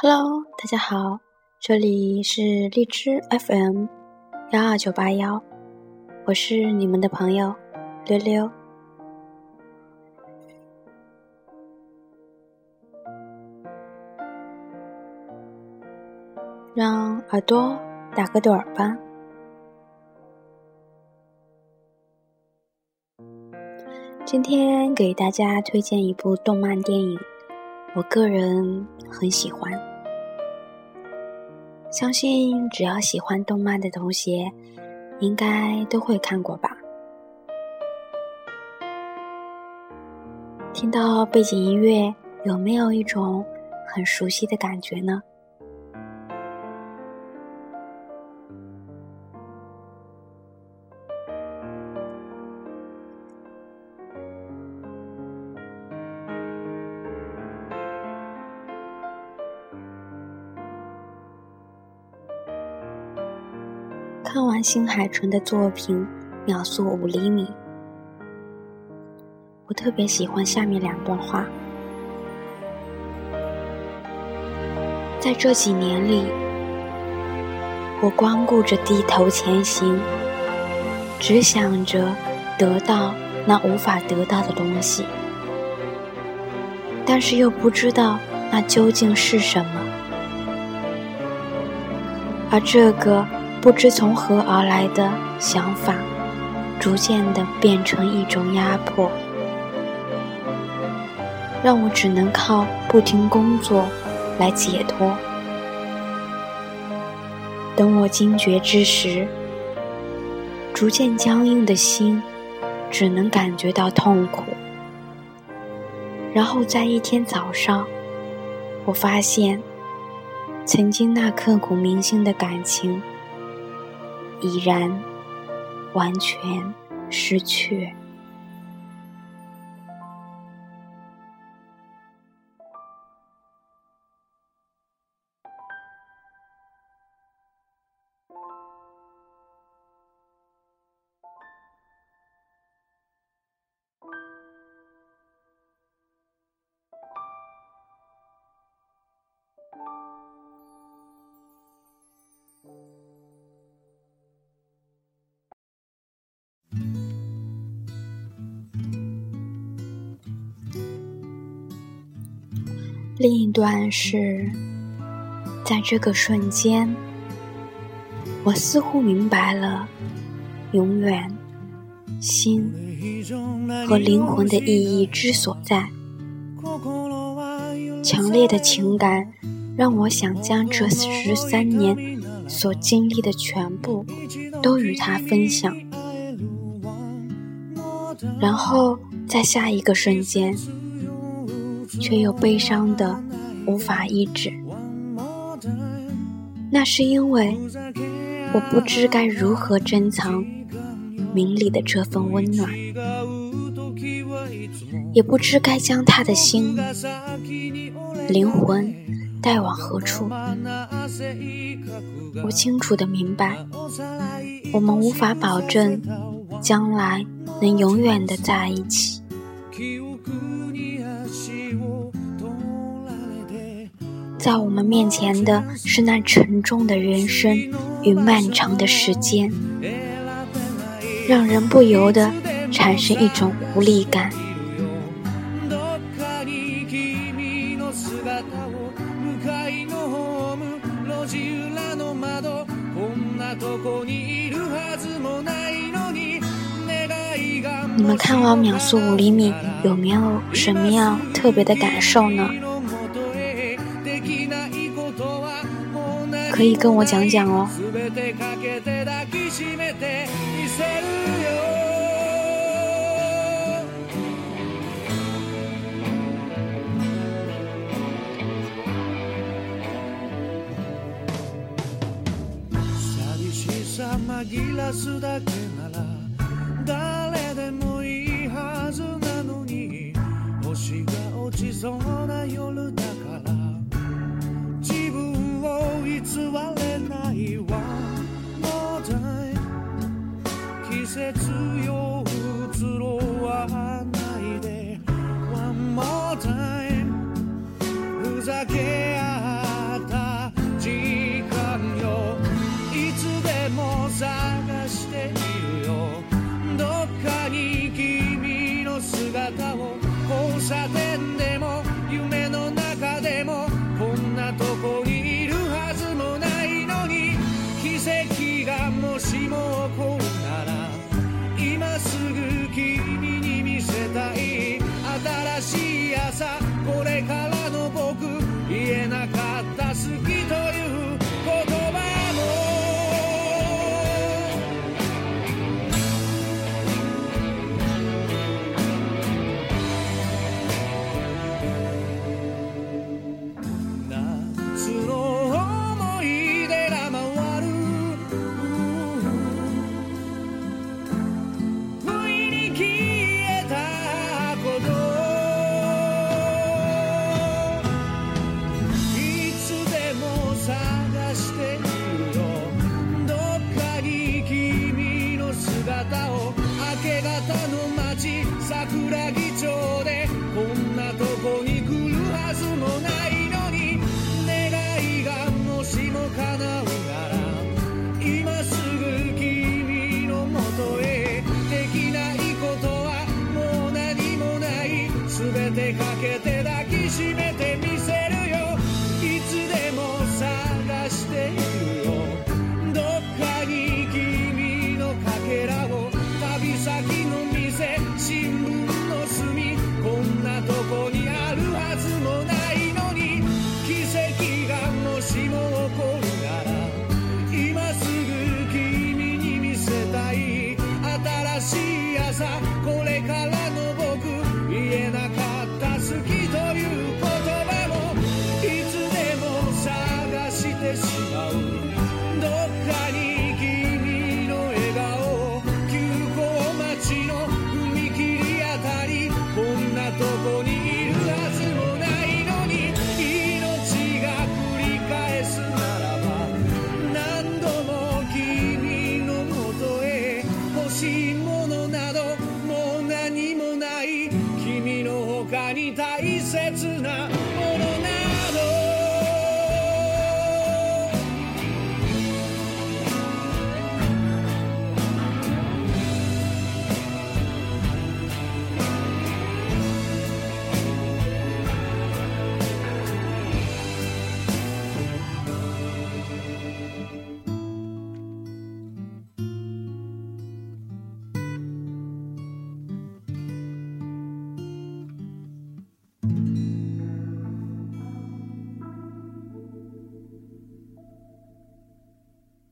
Hello，大家好，这里是荔枝 FM 幺二九八幺，我是你们的朋友溜溜。让耳朵打个盹儿吧。今天给大家推荐一部动漫电影，我个人很喜欢。相信只要喜欢动漫的同学，应该都会看过吧。听到背景音乐，有没有一种很熟悉的感觉呢？看完新海诚的作品《秒速五厘米》，我特别喜欢下面两段话。在这几年里，我光顾着低头前行，只想着得到那无法得到的东西，但是又不知道那究竟是什么，而这个。不知从何而来的想法，逐渐的变成一种压迫，让我只能靠不停工作来解脱。等我惊觉之时，逐渐僵硬的心只能感觉到痛苦。然后在一天早上，我发现，曾经那刻骨铭心的感情。已然完全失去。另一段是，在这个瞬间，我似乎明白了永远、心和灵魂的意义之所在。强烈的情感让我想将这十三年所经历的全部都与他分享，然后在下一个瞬间。却又悲伤的无法抑制，那是因为我不知该如何珍藏明里的这份温暖，也不知该将他的心灵魂带往何处。我清楚的明白，我们无法保证将来能永远的在一起。在我们面前的是那沉重的人生与漫长的时间，让人不由得产生一种无力感。你们看完《秒速五厘米》有没有什么样特别的感受呢？可以跟我讲讲哦誰でもいいはずなのに星が落ちそうな夜座れないわもうだい季節よ移ろわないで。One more time ふざけ合った時間よ。いつでも探しているよ。どっかに君の姿を交差点でも this